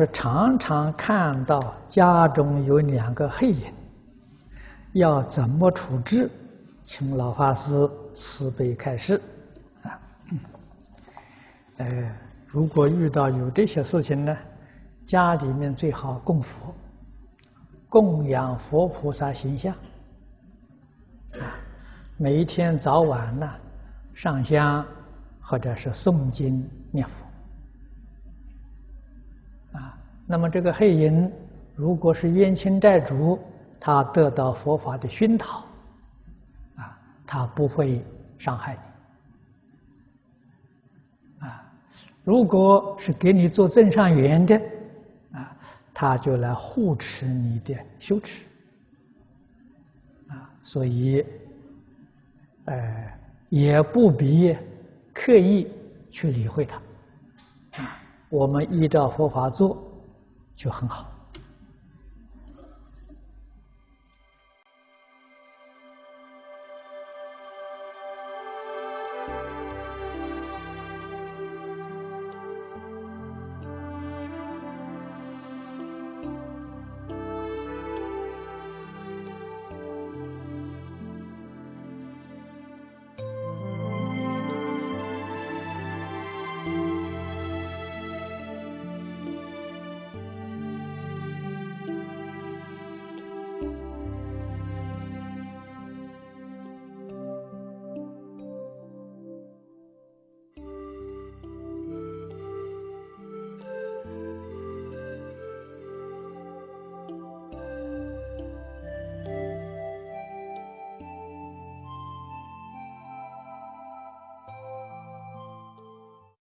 是常常看到家中有两个黑影，要怎么处置？请老法师慈悲开示。啊，呃，如果遇到有这些事情呢，家里面最好供佛，供养佛菩萨形象。啊，每一天早晚呢，上香或者是诵经念佛。啊，那么这个黑影，如果是冤亲债主，他得到佛法的熏陶，啊，他不会伤害你。啊，如果是给你做增上缘的，啊，他就来护持你的修持。啊，所以，呃，也不必刻意去理会他。我们依照佛法做，就很好。